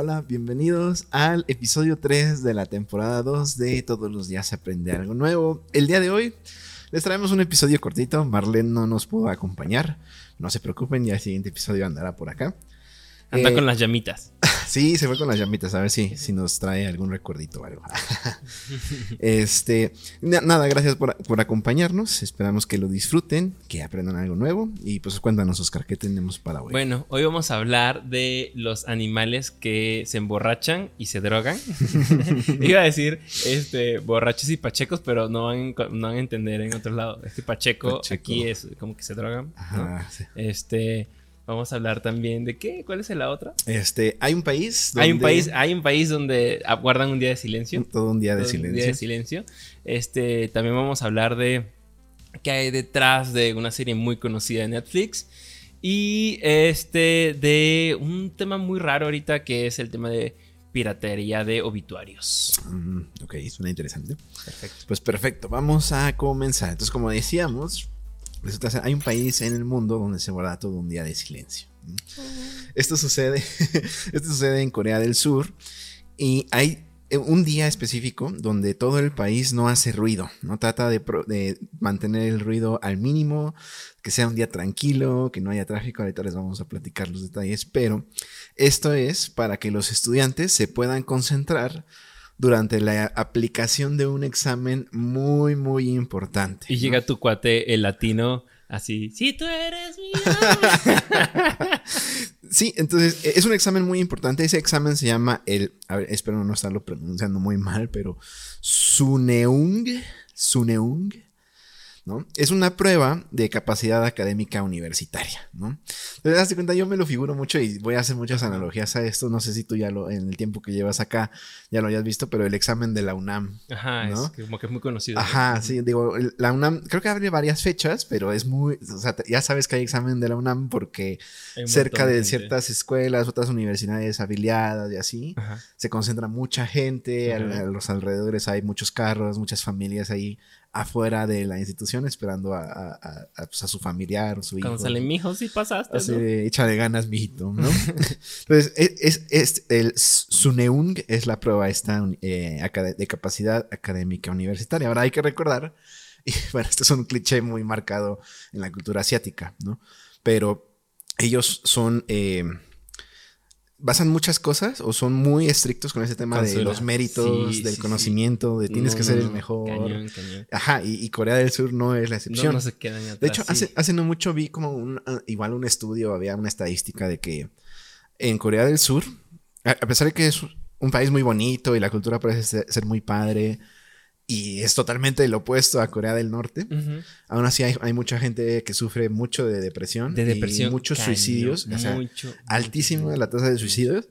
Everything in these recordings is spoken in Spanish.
Hola, bienvenidos al episodio 3 de la temporada 2 de Todos los días se aprende algo nuevo. El día de hoy les traemos un episodio cortito, Marlene no nos pudo acompañar, no se preocupen, ya el siguiente episodio andará por acá. Anda Eh, con las llamitas. Sí, se fue con las llamitas, a ver si, si nos trae algún recuerdito o algo. este, na- nada, gracias por, por acompañarnos. Esperamos que lo disfruten, que aprendan algo nuevo. Y pues cuéntanos, Oscar, ¿qué tenemos para hoy? Bueno, hoy vamos a hablar de los animales que se emborrachan y se drogan. Iba a decir este, borrachos y pachecos, pero no van, no van a entender en otro lado. Este pacheco, Pacheco. aquí es como que se drogan. ¿no? Ajá, sí. Este, vamos a hablar también de qué, ¿cuál es la otra? Este, hay un país. Hay un donde- país, hay un país donde guardan un día de silencio. Todo un día de Todo un silencio. día de silencio. Este, también vamos a hablar de qué hay detrás de una serie muy conocida de Netflix. Y este, de un tema muy raro ahorita que es el tema de piratería de obituarios. Mm, ok, suena interesante. Perfecto. Pues perfecto, vamos a comenzar. Entonces, como decíamos, resulta ser, hay un país en el mundo donde se guarda todo un día de silencio. Esto sucede, esto sucede en Corea del Sur y hay eh, un día específico donde todo el país no hace ruido, no trata de, de mantener el ruido al mínimo, que sea un día tranquilo, que no haya tráfico, ahorita les vamos a platicar los detalles, pero esto es para que los estudiantes se puedan concentrar durante la aplicación de un examen muy, muy importante. Y ¿no? llega tu cuate, el latino, así, si tú eres mi Sí, entonces e- es un examen muy importante. Ese examen se llama el, a ver, espero no estarlo pronunciando muy mal, pero Suneung, Suneung, ¿no? Es una prueba de capacidad académica universitaria, ¿no? Entonces, hazte cuenta, yo me lo figuro mucho y voy a hacer muchas analogías a esto. No sé si tú ya lo, en el tiempo que llevas acá, ya lo hayas visto, pero el examen de la UNAM. Ajá, ¿no? es como que es muy conocido. Ajá, sí, digo, la UNAM, creo que abre varias fechas, pero es muy, o sea, ya sabes que hay examen de la UNAM porque cerca de ciertas escuelas, otras universidades afiliadas y así, Ajá. se concentra mucha gente, a los alrededores hay muchos carros, muchas familias ahí afuera de la institución esperando a, a- a- pues, a su familiar o su hijo. Cuando sale mi hijo, sí pasaste. Así ¿no? de, échale ganas, mijito, ¿no? Entonces, es, es- es- el Suneung es la prueba esta eh, de capacidad académica universitaria. Ahora hay que recordar, y bueno, esto es un cliché muy marcado en la cultura asiática, ¿no? Pero ellos son, eh, basan muchas cosas o son muy estrictos con ese tema de los méritos, sí, del sí, conocimiento, de tienes No, que ser el mejor. Cañón, cañón. Ajá, y, y Corea del Sur no es la excepción. no se quedan atrás. De hecho, sí. hace, hace no mucho vi como un, ah, igual un estudio, había una estadística de que en Corea del Sur, a, a pesar de que es un país muy bonito y la cultura parece ser, ser muy padre y es totalmente el opuesto a Corea del Norte, Ujú. aún así hay, hay mucha gente que sufre mucho de depresión, De depresión. y muchos suicidios, o sea, mucho, altísima mucho. la tasa de suicidios,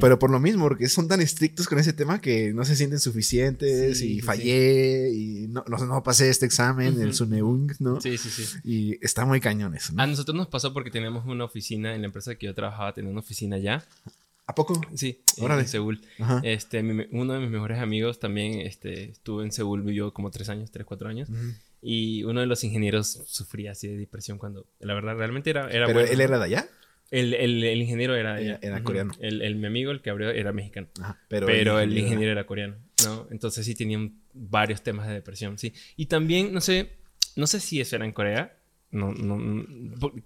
pero por lo mismo, porque son tan estrictos con ese tema que no se sienten suficientes Sí, y sí, fallé y no, no, no pasé este examen, el Ujú. Suneung, ¿no? Sí, sí, sí. Y está muy ¿no? A nosotros nos pasó porque teníamos una oficina en la empresa que yo trabajaba, tenía una oficina allá. ¿A poco? Sí, en- Órale. en Seúl. Ajá. Este, mi- uno de mis mejores amigos también este, estuvo en Seúl, vivió como tres años, tres, cuatro años. Y uno de los ingenieros sufría así de depresión cuando, la verdad, realmente era, era Pero bueno. él era de allá. El, el- el ingeniero era, Era- coreano. El, el- mi amigo, el que abrió, era mexicano. Ajá, Pero, el ingeniero era coreano, ¿no? Entonces sí tenían varios temas de depresión, sí. Y también, no sé, no sé si eso era en Corea. No, no,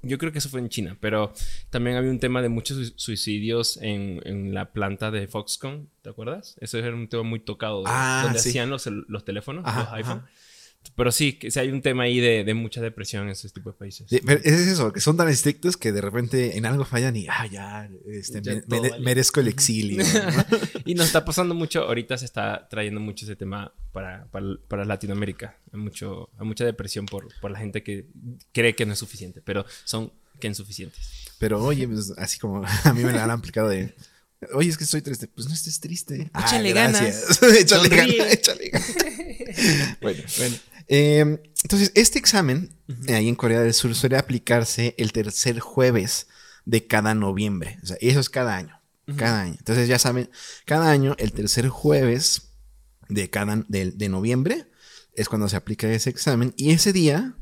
yo creo que eso fue en China, pero también había un tema de muchos sui- suicidios en, en la planta de Foxconn, ¿te acuerdas? Eso era un tema muy tocado, Ah, donde sí. hacían los, los teléfonos, Ajá, los iPhone. ajá. Pero sí, que hay un tema ahí de, de mucha depresión en esos tipos de países. Sí, pero es eso, que son tan estrictos que de repente en algo fallan y, ah, ya, este, Ya me- me- merezco el exilio. ¿no? y nos está pasando mucho, ahorita se está trayendo mucho ese tema para, para, para Latinoamérica. Hay, mucho, hay mucha depresión por, por la gente que cree que no es suficiente, pero son que insuficientes. Pero oye, pues, así como a mí me la han aplicado de, oye, es que estoy triste. Pues no estés triste. Ah, Échale gracias. échale Sonríe. ganas, échale ganas. bueno, bueno. Eh, entonces, este examen ahí en Corea del Sur suele aplicarse el tercer jueves de cada noviembre. O sea, eso es cada año. Cada año. Entonces, ya saben, cada año, el tercer jueves de cada de, de noviembre es cuando se aplica ese examen. Y ese día,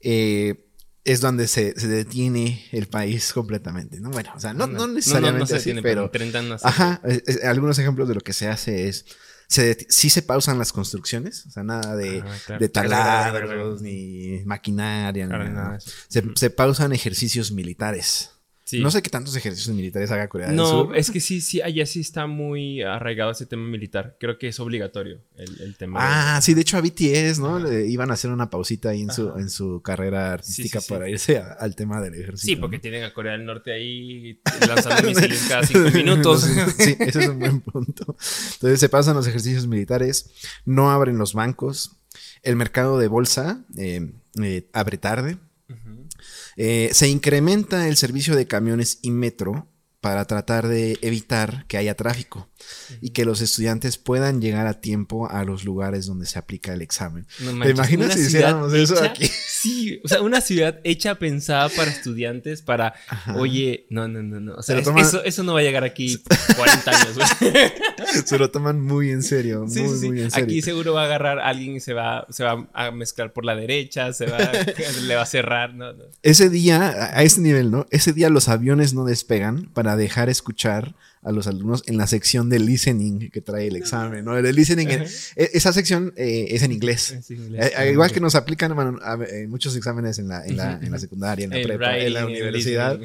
eh, es donde se, se detiene el país completamente, ¿no? Bueno, o sea, no, no necesariamente se así, detiene, pero... pero hacer- Ajá, algunos ejemplos de lo que se hace es... Se sí se pausan las construcciones, o sea, nada de, Ah, claro. de taladros ni maquinaria, ni nada. Se, se pausan ejercicios militares. Sí. No sé qué tantos ejercicios militares haga Corea del No, Sur. es que sí, sí, allá sí está muy arraigado ese tema militar. Creo que es obligatorio el, el tema. de- Ah, sí, de hecho a BTS, ¿no? Le iban a hacer una pausita ahí en su, en su carrera artística Sí, sí, sí. para irse a- al tema del ejército. Sí, porque ¿no? tienen a Corea del Norte ahí lanzando misiles cada cinco minutos. sí, ese es un buen punto. Entonces se pasan los ejercicios militares, no abren los bancos, el mercado de bolsa eh, eh, abre tarde. Eh, se incrementa el servicio de camiones y metro para tratar de evitar que haya tráfico y que los estudiantes puedan llegar a tiempo a los lugares donde se aplica el examen. No ¿Te manches, imaginas una si hiciéramos eso hecha- aquí? Sí, o sea, una ciudad hecha pensada para estudiantes, para, Ajá. oye, no, no, no, no. O sea, Se es- toman- eso, eso no va a llegar aquí 40 años. Se lo toman muy en serio, Sí, muy, sí, muy en serio. Aquí seguro va a agarrar a alguien y se va, se va a mezclar por la derecha, se va, le va a cerrar, no, no. Ese día, a ese nivel, ¿no? Ese día los aviones no despegan para dejar escuchar a los alumnos en la sección de listening que trae el examen, ¿no? El listening, Ajá. e- esa sección eh, es en inglés. Es inglés. Eh, eh, igual que nos aplican bueno, a- en muchos exámenes en la, en la, en la secundaria, en la El prepa, en la el universidad,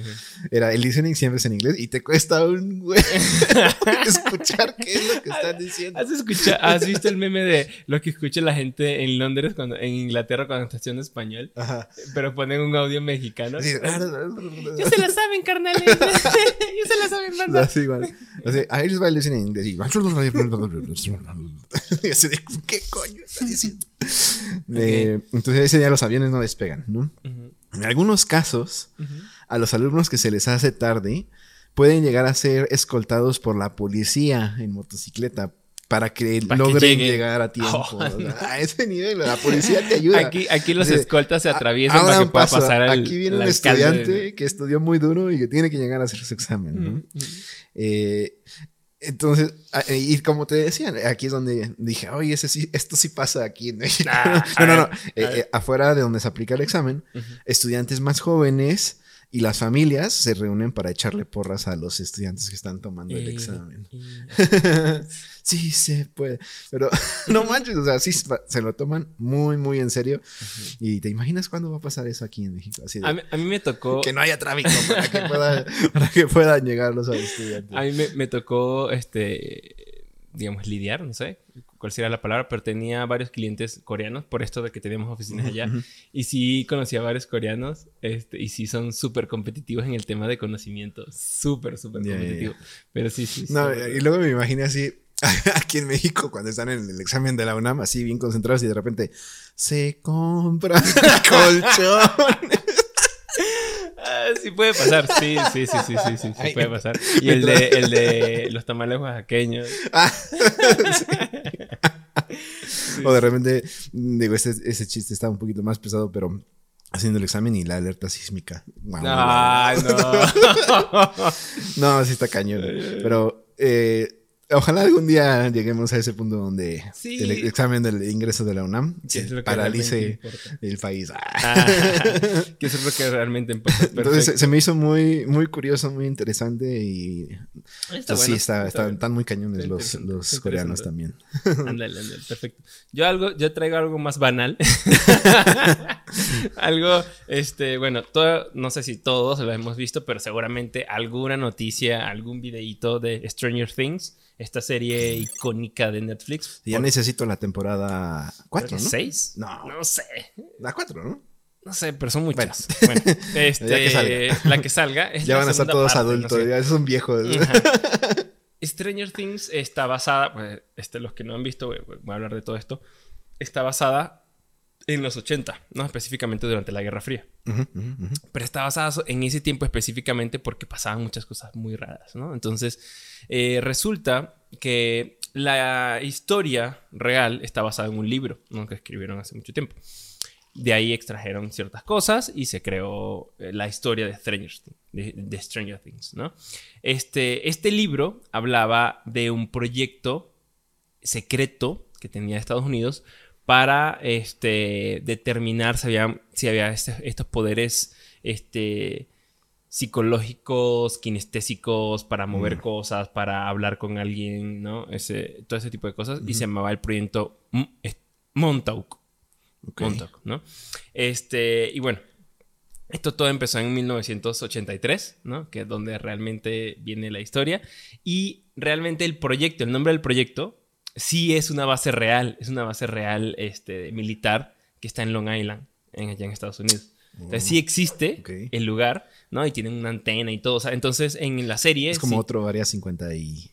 era el listening siempre es en inglés y te cuesta un güey escuchar qué es lo que están diciendo. ¿Has, escuchado, ¿Has visto el meme de lo que escucha la gente en Londres, cuando, en Inglaterra, cuando está haciendo español? Ajá. Pero ponen un audio mexicano. Así, Ya se la saben, carnales. ya se la saben, banda. Así igual. Así, les va el listening en inglés. Y y así de, ¿qué coño está diciendo? Eh, entonces ese día los aviones no despegan, En algunos casos, a los alumnos que se les hace tarde pueden llegar a ser escoltados por la policía en motocicleta para que Para que logren lleguen. llegar a tiempo. Oh, a ese nivel, la policía te ayuda. Aquí, aquí los escoltas se atraviesan para que pueda paso, pasar al Aquí viene al un estudiante de- que estudió muy duro y que tiene que llegar a hacer su examen. ¿no? Ujú, ujú. Eh, entonces, a- y como te decía, aquí es donde dije, oye, ese sí, esto sí pasa aquí en México. Ah, no, no, no. ver, Eh, eh, afuera de donde se aplica el examen, estudiantes más jóvenes y las familias se reúnen para echarle porras a los estudiantes que están tomando el Eh, examen. sí, se puede. Pero no manches, o sea, sí se lo toman muy, muy en serio. Y te imaginas cuándo va a pasar eso aquí en México. Así de, A mí, a mí me tocó. que no haya tráfico para que, pueda- para que puedan llegar los estudiantes. A mí me, me tocó, este, digamos, lidiar, no sé cuál sería la palabra, pero tenía varios clientes coreanos por esto de que teníamos oficinas allá. Y sí conocí a varios coreanos, este, y sí son súper competitivos en el tema de conocimiento. Súper, súper ya. competitivos. Pero sí, sí. No, súper- y luego me imaginé así, aquí en México, cuando están en el examen de la UNAM, así bien concentrados y de repente se compran colchones. Sí puede pasar, sí, sí, sí, sí, sí, sí, sí puede pasar. Y el de, el de los tamales oaxaqueños. Ah, o de repente, digo, ese, ese chiste está un poquito más pesado, pero haciendo el examen y la alerta sísmica. Ay, no. No, sí está cañón. Pero eh, ojalá algún día lleguemos a ese punto donde Sí. el examen del ingreso de la UNAM Que es se lo que paralice el país. Ah. Ah, que eso es lo que realmente importa. Entonces se, me hizo muy, muy curioso, muy interesante y Está pues, sí, bueno, está, están, están muy cañones Está los, los coreanos también. Ándale, ándale, perfecto. Yo algo, yo traigo algo más banal. algo, este, bueno, todo, no sé si todos lo hemos visto, pero seguramente alguna noticia, algún videíto de Stranger Things, esta serie icónica de Netflix. Ya Por- necesito la temporada 4, creo que ¿no? ¿Seis? No. No sé. La 4, ¿no? No sé, pero son muchas. Bueno, este, que salga. la que salga. es Ya la van a estar segunda todos parte, no adultos, sé. ya son viejos. Ajá. Stranger Things está basada, pues, este, los que no han visto, voy a hablar de todo esto, está basada en los 80, no específicamente durante la Guerra Fría. Ujú, ujú, ujú. Pero está basada en ese tiempo específicamente porque pasaban muchas cosas muy raras, ¿no? Entonces, eh, resulta que la historia real está basada en un libro, ¿no? Que escribieron hace mucho tiempo. De ahí extrajeron ciertas cosas y se creó eh, la historia de Stranger, Things, de, de Stranger Things, ¿no? Este, este libro hablaba de un proyecto secreto que tenía Estados Unidos para este, determinar si había, si había este, estos poderes este, psicológicos, kinestésicos, para mover Mm. cosas, para hablar con alguien, ¿no? Ese, todo ese tipo de cosas. Y se llamaba el proyecto Montauk. Montauk, ¿no? Este, y bueno, esto todo empezó en 1983, ¿no? Que es donde realmente viene la historia. Y realmente el proyecto, el nombre del proyecto, sí es una base real, es una base real este, militar que está en Long Island, en, allá en Estados Unidos. Entonces sí existe Ok. el lugar, ¿no? Y tienen una antena y todo. o sea, entonces en la serie... Es como sí, otro Área 50 y...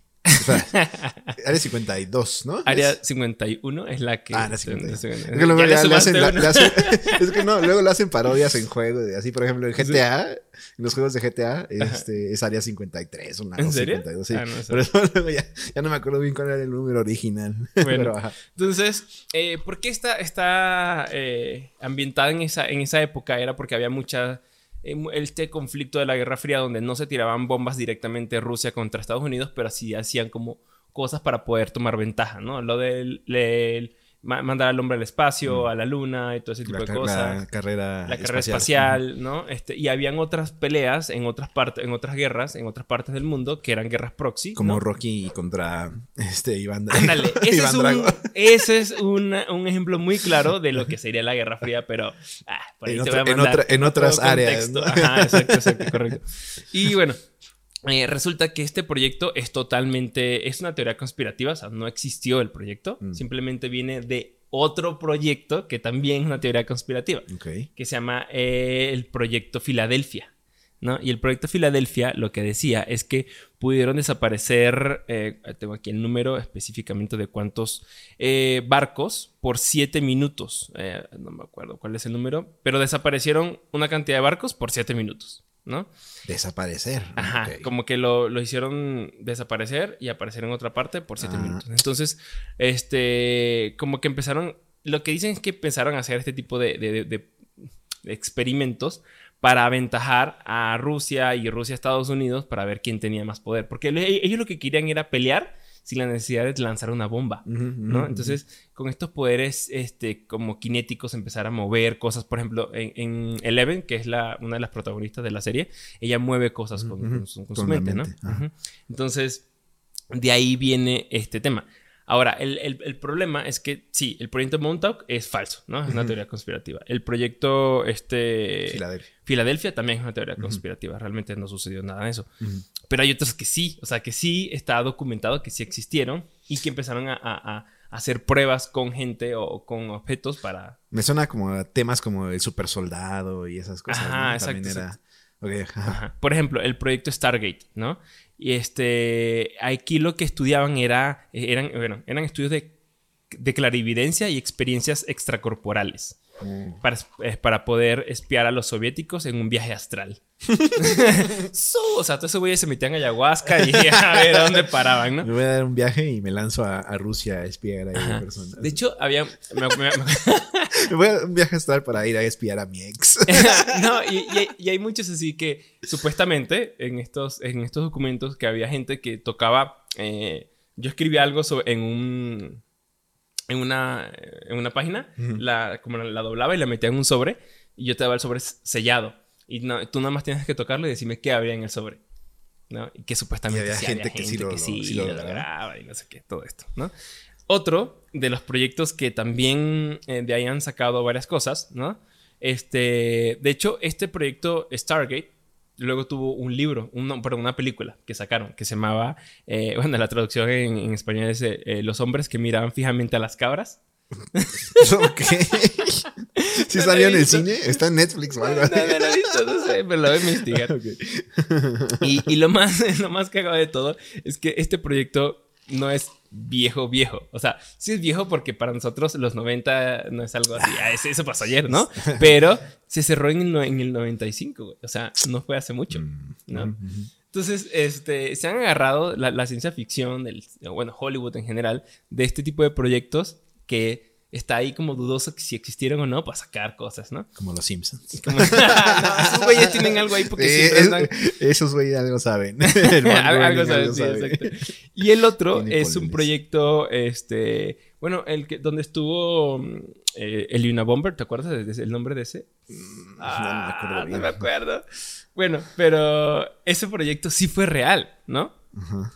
Área 52, ¿no? Área Es- 51 es la que... Ah, Área 51. se- Es que luego le le hacen, la- le hacen- es que no, luego le hacen parodias en juegos. Así, por ejemplo, en GTA, en los juegos de GTA, este, es área 53, una ¿En serio? 52, sí. Ah, no. Pero eso luego ya, ya no me acuerdo bien cuál era el número original. Pero, ajá. Entonces, eh, ¿por qué está, está eh, ambientada en esa, en esa época? Era porque había mucha... eh, este conflicto de la Guerra Fría donde no se tiraban bombas directamente Rusia contra Estados Unidos, pero sí hacían como cosas para poder tomar ventaja, ¿no? Lo del, del mandar al hombre al espacio, Mm. a la luna y todo ese tipo La, de cosas. la carrera la carrera espacial, ¿no? Este, y habían otras peleas en otras partes, en otras guerras, en otras partes del mundo que eran guerras proxy. Como ¿no? Rocky contra este Iván Drago. Ándale, ese Iván es, un, ese es una- un ejemplo muy claro de lo que sería la Guerra Fría, pero ah, por ahí En te otra- voy a en mandar otra- en otras áreas. Ajá, exacto, exacto, correcto. Y bueno, eh, resulta que este proyecto es totalmente, es una teoría conspirativa, o sea, no existió el proyecto, Mm. simplemente viene de otro proyecto que también es una teoría conspirativa que se llama eh, el Proyecto Filadelfia. ¿no? Y el Proyecto Filadelfia lo que decía es que pudieron desaparecer, eh, tengo aquí el número específicamente de cuántos eh, barcos por siete minutos. No me acuerdo cuál es el número, pero desaparecieron una cantidad de barcos por siete minutos. ¿No? Desaparecer. Ajá, como que lo, lo hicieron desaparecer y aparecer en otra parte por siete Ah. minutos. Entonces, este, como que empezaron, lo que dicen es que empezaron a hacer este tipo de, de- de- de- experimentos para aventajar a Rusia y Rusia a Estados Unidos para ver quién tenía más poder. Porque ellos lo que querían era pelear sin la necesidad de lanzar una bomba. Entonces, con estos poderes este, como cinéticos, empezar a mover cosas. Por ejemplo, en, en Eleven, que es la, una de las protagonistas de la serie, ella mueve cosas con, su, con con su la mente. Entonces, de ahí viene este tema. Ahora, el, el- el problema es que sí, el proyecto Montauk es falso, ¿no? Es una teoría conspirativa. El proyecto este, Filadelfia. Filadelfia también es una teoría conspirativa. Realmente no sucedió nada de eso. Ujú. Pero hay otros que sí, o sea, que sí está documentado que sí existieron y que empezaron a, a- a hacer pruebas con gente o con objetos para... Me suena como a temas como el super soldado y esas cosas. Ajá, ¿no? exacto, También era. exacto. Ok, ajá. Ajá. Por ejemplo, el proyecto Stargate, ¿no? Y este, aquí lo que estudiaban era, eran, bueno, eran estudios de, de clarividencia y experiencias extracorporales Mm. para, eh, para poder espiar a los soviéticos en un viaje astral. So, o sea, todos esos güeyes se metían a ayahuasca y a ver a dónde paraban, ¿no? Me voy a dar un viaje y me lanzo a, a Rusia a espiar a Ajá. personas. De hecho, había... me- Me voy a un viaje astral para ir a espiar a mi ex. no, y, y hay, y hay muchos así que supuestamente en estos, en estos documentos que había gente que tocaba. eh, yo escribí algo sobre, en un. En una, en una página, Ujú. la, como la, la doblaba y la metía en un sobre, y yo te daba el sobre sellado. Y no- tú nada más tienes que tocarlo y decirme qué había en el sobre. ¿no? Y que supuestamente Y había sí gente que sí lo- sí lo lo lograba. lograba y no sé qué, todo esto, ¿no? Otro de los proyectos que también eh, de ahí han sacado varias cosas, ¿no? Este, de hecho, este proyecto Stargate luego tuvo un libro, un, perdón, una película que sacaron que se llamaba, eh, bueno, la traducción en, en español es eh, Los hombres que miraban fijamente a las cabras. ok. ¿Sí salió en el cine? ¿Está en Netflix o algo No, no lo he visto, no sé, pero lo voy a investigar. Y, y lo más, lo más cagado de todo es que este proyecto no es viejo, viejo. O sea, sí es viejo porque para nosotros los 90 no es algo así. Ah, eso pasó ayer, ¿no? Pero se cerró en el, en el 95, güey. O sea, no fue hace mucho. Mm, ¿no? ujú. Entonces, este, se han agarrado la, la ciencia ficción, bueno, Hollywood en general, de este tipo de proyectos que está ahí como dudoso que si existieron o no para sacar cosas, ¿no? Como los Simpsons. Como- no, esos güeyes tienen algo ahí porque Eh, siempre están... esos güeyes algo saben. Algo saben, sí, exacto. Y el otro Tiene es un proyecto, este, Bueno, el que, donde estuvo mm, eh, el Unabomber, ¿te acuerdas de- de- el nombre de ese? Mm, Ah, no, me acuerdo bien. No me acuerdo. Bueno, pero ese proyecto sí fue real, ¿no? Ajá.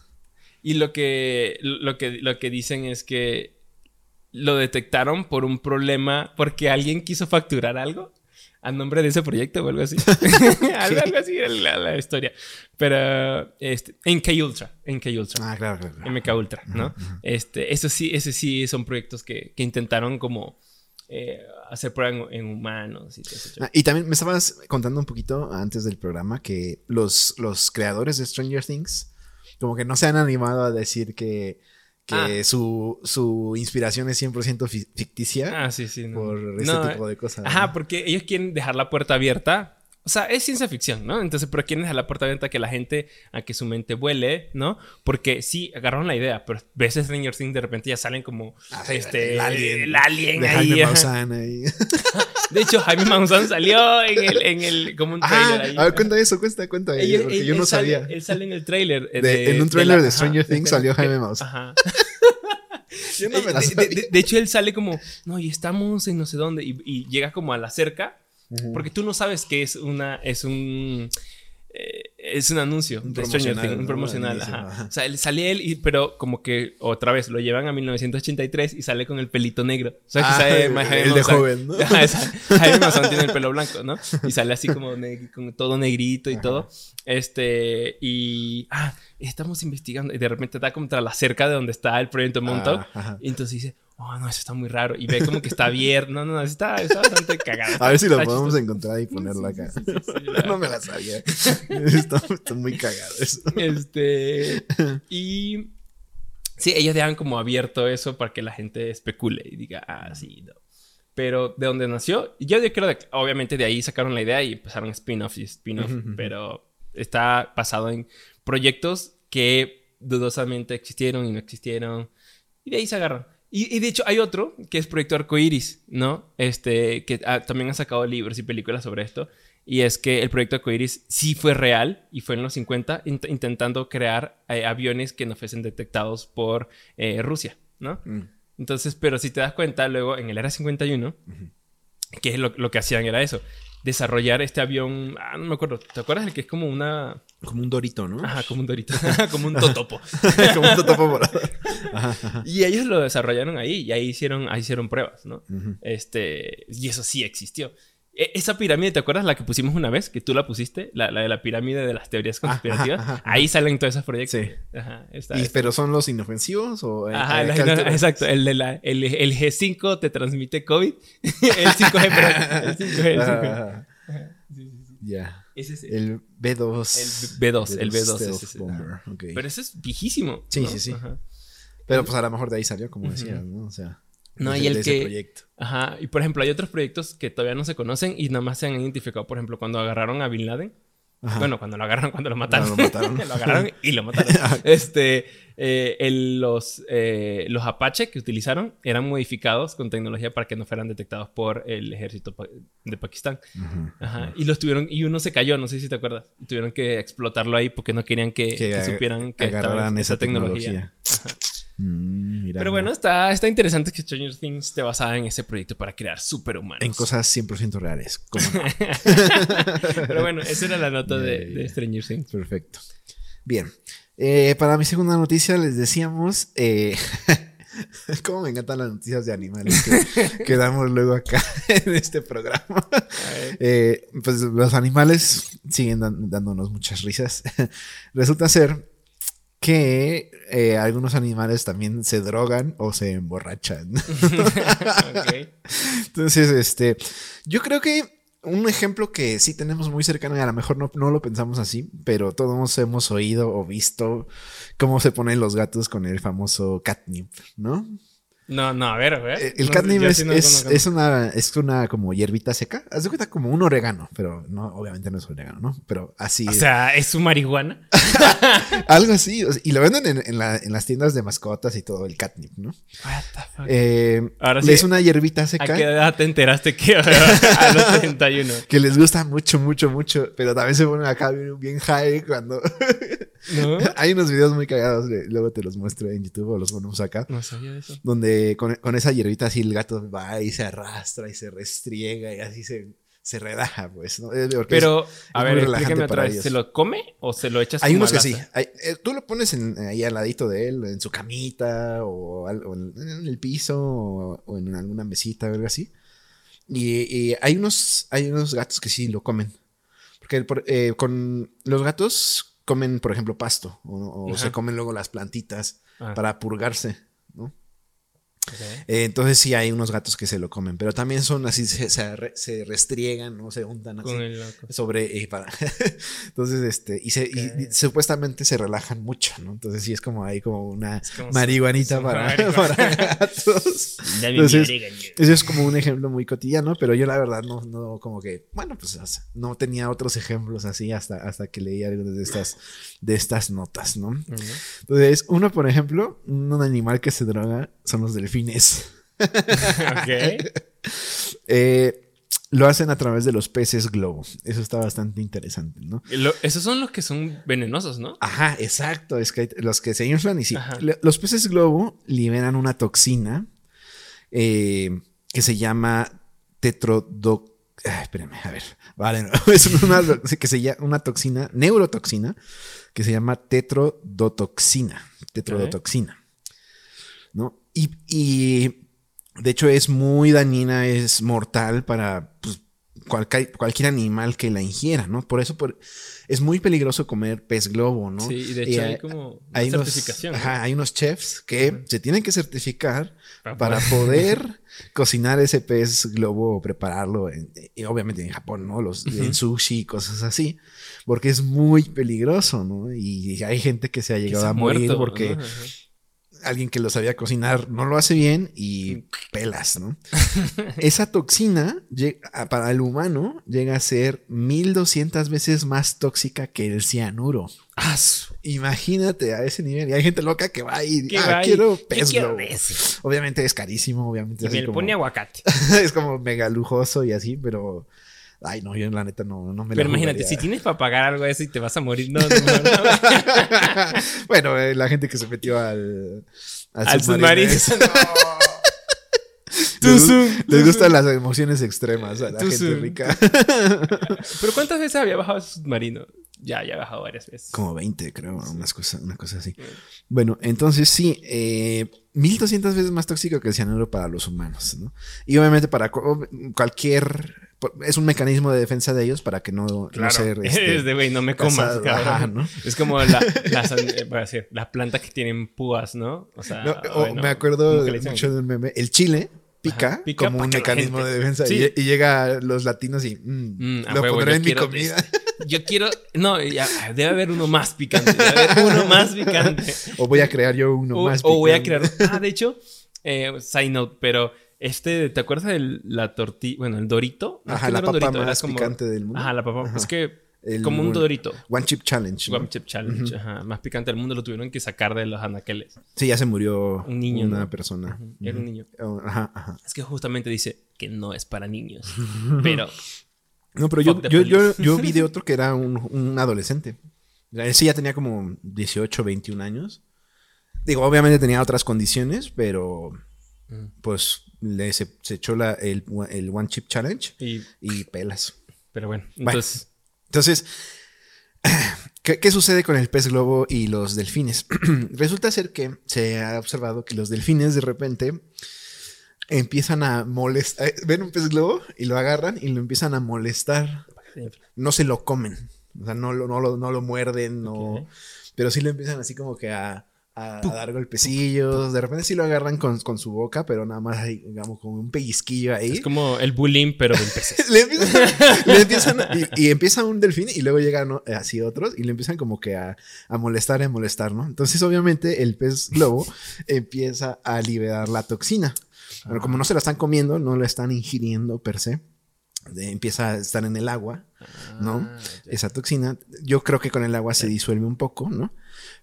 Y lo que, lo que, lo que dicen es que lo detectaron por un problema, porque alguien quiso facturar algo a nombre de ese proyecto o algo así. algo, algo así era la, la historia. Pero este, en K Ultra, en K Ultra. Ah, claro, claro. claro. MK Ultra, ¿no? Este, eso sí, ese sí son proyectos que, que intentaron como eh, hacer pruebas en, en humanos y todo eso. Ah, y también me estabas contando un poquito antes del programa que los, los creadores de Stranger Things como que no se han animado a decir que, que Ah. su, su inspiración es 100% fi- ficticia Ah, sí, sí. No. por No, tipo de cosas. Ajá, ¿no? porque ellos quieren dejar la puerta abierta. O sea, es ciencia ficción, ¿no? Entonces, pero quieren dejar la puerta abierta a que la gente, a que su mente vuele, ¿no? Porque sí, agarraron la idea, pero ves Stranger Things de repente ya salen como Ah, este, el alien. el alien De ahí. Jaime. Maussan ahí. De hecho, Jaime Maussan salió en el, en el, como un trailer Ah, ahí. a ver, cuenta eso, cuenta, cuenta. porque él- yo no sale- sabía. él sale en el trailer. eh, De- en un tráiler la- de ajá, Stranger Things salió Jaime Maussan. Ajá. Yo no me la de, de- de- de hecho, él sale como, no, y estamos en no sé dónde, y, y llega como a la cerca, porque tú no sabes que es una, es un, eh, es un anuncio Un de Stranger promocional, Things, un promocional, ajá. ajá. O sea, él sale él, y, pero como que otra vez lo llevan a 1983 y sale con el pelito negro. O sea, que Ah, sale el- el de joven, ¿no? Ajá, Jaime Maussan tiene el pelo blanco, ¿no? Y sale así como con todo negrito y Ajá. todo. Este, y, ah, estamos investigando, y de repente da contra la cerca de donde está el proyecto Montauk. Ah. Y entonces dice, oh, no, eso está muy raro. Y ve como que está abierto. No, no, está, está bastante cagado. A ver si lo Está podemos chistoso. encontrar y ponerlo acá. sí, sí, no me la sabía. está, está muy cagado eso. Este, y sí, ellos dejan como abierto eso para que la gente especule y diga, ah, sí, no. Pero de dónde nació, yo creo que obviamente de ahí sacaron la idea y empezaron spin-offs y spin-off, Ujú, ujú. pero está basado en proyectos que dudosamente existieron y no existieron y de ahí se agarran. Y, y de hecho hay otro que es Proyecto Arcoiris, ¿no? Este, que ah, también han sacado libros y películas sobre esto. Y es que el proyecto Arcoiris sí fue real y fue en los 50 int- intentando crear eh, aviones que no fuesen detectados por eh, Rusia, ¿no? Mm. Entonces, pero si te das cuenta, luego en el Era 51, que es lo, lo que hacían era eso, desarrollar este avión, ah, no me acuerdo, ¿te acuerdas el que es como una, Como un dorito, ¿no? ajá, como un dorito, como un totopo? Como un totopo volador. Ajá, ajá. y ellos lo desarrollaron ahí y ahí hicieron, ahí hicieron pruebas, ¿no? Este, y eso sí existió. E- Esa pirámide, ¿te acuerdas la que pusimos una vez? Que tú la pusiste, la, la de la pirámide de las teorías conspirativas. ajá, ajá, ajá. Ahí salen todos esos proyectos. Sí. Ajá. ¿Y. ¿Pero son los inofensivos o...? eh, Ajá, no, altura? exacto. El, de la, el, el G5 te transmite COVID. el 5G, perdón. El 5G, el 5G. Ajá, ajá. Sí, sí, sí. Ya. Ese es el, El B2. el B2, el B2. Stealth ese es el- Bomber, ajá. ok. Pero ese es viejísimo. Sí, ¿no? sí, sí. Pero pues a lo mejor de ahí salió, como decías, ¿no? O sea... No, y el de ese que- proyecto. Ajá, y por ejemplo, hay otros proyectos que todavía no se conocen y nada más se han identificado. Por ejemplo, cuando agarraron a Bin Laden. Ajá. Bueno, cuando lo agarraron, cuando lo mataron. lo mataron. lo agarraron y lo mataron. este, eh, el- los, eh, los Apache que utilizaron eran modificados con tecnología para que no fueran detectados por el ejército pa- de Pakistán. Ajá. Y los tuvieron, y uno se cayó, no sé si te acuerdas. Tuvieron que explotarlo ahí porque no querían que, Que que ag- supieran que estaba agarraran esa tecnología. Mm, mira, Pero bueno, está, está interesante que Stranger Things esté basada en ese proyecto para crear superhumanos. En cosas 100% reales. no. Pero bueno, esa era la nota de, de. Stranger Things. Perfecto. Bien. Eh, para mi segunda noticia les decíamos... Eh, Cómo me encantan las noticias de animales que, que damos luego acá en este programa. Eh, pues los animales siguen dan- dándonos muchas risas. Resulta ser que eh, algunos animales también se drogan o se emborrachan. Entonces, este, yo creo que un ejemplo que sí tenemos muy cercano y a lo mejor no, no lo pensamos así, pero todos hemos oído o visto cómo se ponen los gatos con el famoso catnip, ¿no? No, no, a ver, a ver. Eh, El No, catnip es, sí no es, conozco. es una, es una como hierbita seca. Haz de cuenta como un orégano, pero no, obviamente no es orégano, ¿no? Pero así. O sea, ¿es su marihuana? algo así. y lo venden en, en la- en las tiendas de mascotas y todo, el catnip, ¿no? What the fuck? Eh, Ahora sí, es una hierbita ¿A seca. qué edad te enteraste que a los 31? que les gusta mucho, mucho, mucho, pero también se ponen acá bien, bien high cuando, ¿No? Hay unos videos muy cagados, de- luego te los muestro en YouTube o los ponemos acá. No sabía eso. Donde con, con esa hierbita así el gato va y se arrastra y se restriega y así se, se relaja, pues. ¿no? Eh, es- Pero, a es ver, explícame otra vez. ellos. ¿Se lo come o se lo echas Hay unos que sí. Hay- eh, tú lo pones en- ahí al ladito de él, en su camita o, al- o en, en el piso o, o en alguna mesita o algo así. Y, y hay, unos, hay unos gatos que sí lo comen. Porque por- eh, con los gatos comen, por ejemplo, pasto o, se comen luego las plantitas Ah, para purgarse, ¿no? ok. Eh, entonces sí hay unos gatos que se lo comen, pero también son así, se, se, se restriegan, ¿no? Se untan así Con el loco. sobre eh, para entonces este y, se, y- y Ok. supuestamente se relajan mucho no entonces sí es como ahí como una como marihuanita su- su para, marihuana. para gatos Entonces, ese es como un ejemplo muy cotidiano pero yo la verdad no no como que bueno pues o sea, no tenía otros ejemplos así hasta hasta que leí algunas de estas de estas notas no Ujú. entonces uno por ejemplo un animal que se droga son los delfines ok. Eh, lo hacen a través de los peces globo eso está bastante interesante no Lo- esos son los que son venenosos, ¿no? Ajá, exacto. Es que hay- los que se inflan y sí. Ajá. Los peces globo liberan una toxina eh, que se llama tetrodoc... Ay, espérame, a ver. Vale, no. es una, que se llama una toxina, neurotoxina, que se llama tetrodotoxina. Tetrodotoxina. Y, y, de hecho es muy dañina, es mortal para pues, cualquier, cualquier animal que la ingiera, ¿no? Por eso por- es muy peligroso comer pez globo, ¿no? Sí, y de Y hecho hay- hay como una hay unos, certificación. ¿no? ajá, hay unos chefs que se tienen que certificar Para poder cocinar ese pez globo o prepararlo, en- y obviamente en Japón, ¿no? Los, En sushi y cosas así, porque es muy peligroso, ¿no? Y hay gente que se ha llegado se a morir muerto, porque ¿no? Alguien que lo sabía cocinar no lo hace bien y pelas, ¿no? Esa toxina lle- a- para el humano llega a ser 1200 veces más tóxica que el cianuro. Ah, Imagínate a ese nivel. Y hay gente loca que va y ¿Qué ah, va quiero ¿qué pez quiero globo". de ese? Obviamente es carísimo, obviamente. Y así me le como- pone aguacate. es como mega lujoso y así, pero. Ay, no, yo en la neta no, no me la Pero imagínate, si tienes para pagar algo de eso y te vas a morir, no, no, no, no. bueno, eh, la gente que se metió al. Al submarino. es- Too les, les gustan las emociones extremas a la gente rica. Pero ¿cuántas veces había bajado ese submarino? Ya, ya ha bajado varias veces. Como 20, creo, unas cosas, una cosa así. Bueno, entonces sí, eh, 1200 veces más tóxico que el cianuro para los humanos, ¿no? Y obviamente para cu- cualquier. Es un mecanismo de defensa de ellos para que no, no Claro, ser. este, es de güey, no me comas, ajá, ¿no? Es como la- las, eh, decir, las plantas que tienen púas, ¿no? O sea, No, o bueno, me acuerdo mucho de un meme. El chile pica, Ajá, pica como un mecanismo gente- de defensa. Sí. Y, y llega a los latinos y mm, Mm, lo huevo, pondré en mi comida. Yo quiero. No, ya, debe haber uno más picante. Debe haber uno más picante. o voy a crear yo uno o, más. o voy a picante. crear. Ah, de hecho, eh, side note, pero este, ¿te acuerdas de la tortilla? Bueno, el dorito. No, es Ajá, que no la papa dorito, más como- picante del mundo. Ajá, la papa. Ajá. Es que. El- como un dorito. One Chip Challenge. ¿no? One Chip Challenge. ajá, más picante del mundo lo tuvieron que sacar de los anaqueles. Sí, ya se murió Un niño, una ¿no? persona. Era un niño. Oh, Ajá, ajá. Es que justamente dice que no es para niños. Pero. No, pero yo, yo, yo vi de otro que era un, un adolescente. Ese ya tenía como 18, 21 años. Digo, obviamente tenía otras condiciones, pero Mm. pues le, se, se echó la, el, el One Chip Challenge Y, y pelas. pero bueno, Bueno. entonces. Entonces, ¿qué, qué sucede con el pez globo y los delfines? Resulta ser que se ha observado que los delfines de repente empiezan a molestar. Ven un pez globo y lo agarran y lo empiezan a molestar. No se lo comen. O sea, no lo, no lo, no lo muerden, no. Pero sí lo empiezan así como que a, a, a dar golpecillos. De repente sí lo agarran con, con su boca, pero nada más hay, digamos, como un pellizquillo ahí. Es como el bullying, pero de peces. le empiezan, le empiezan a- y, y empieza un delfín y luego llegan ¿no? así otros y le empiezan como que a, a molestar a molestar, ¿no? Entonces obviamente el pez globo empieza a liberar la toxina. Pero como no se la están comiendo, no la están ingiriendo per se, de- empieza a estar en el agua, ¿no? Ah. Esa toxina, yo creo que con el agua se disuelve un poco, ¿no?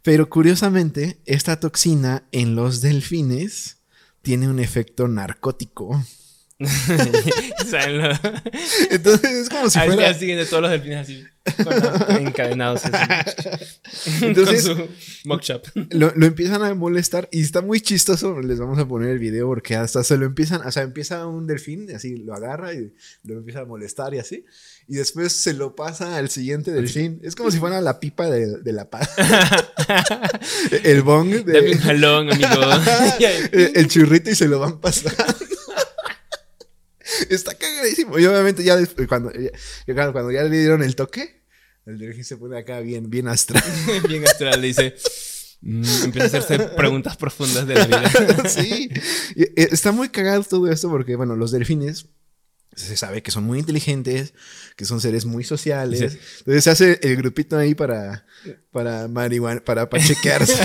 Pero curiosamente, esta toxina en los delfines tiene un efecto narcótico. Entonces es como si al fuera... día siguiente todos los delfines así. Encadenados. así. Entonces- Con su mock shop. Lo, lo empiezan a molestar y está muy chistoso. Les vamos a poner el video porque hasta se lo empiezan, o sea, empieza un delfín, así lo agarra y lo empieza a molestar y así. Y después se lo pasa al siguiente delfín. Es como si fuera la pipa de, de la paz. el bong, de- Dame un jalón, amigo. el, el churrito y se lo van pasando. Está cagadísimo. Y obviamente ya después, cuando, ya, cuando, ya le dieron el toque, el delfín se pone acá bien, bien astral. Bien astral, dice. mm, empieza a hacerse preguntas profundas de la vida. sí. Y, eh, está muy cagado todo esto porque, bueno, los delfines se sabe que son muy inteligentes, que son seres muy sociales. Sí. Entonces se hace el grupito ahí para, para marihuana, para, para chequearse.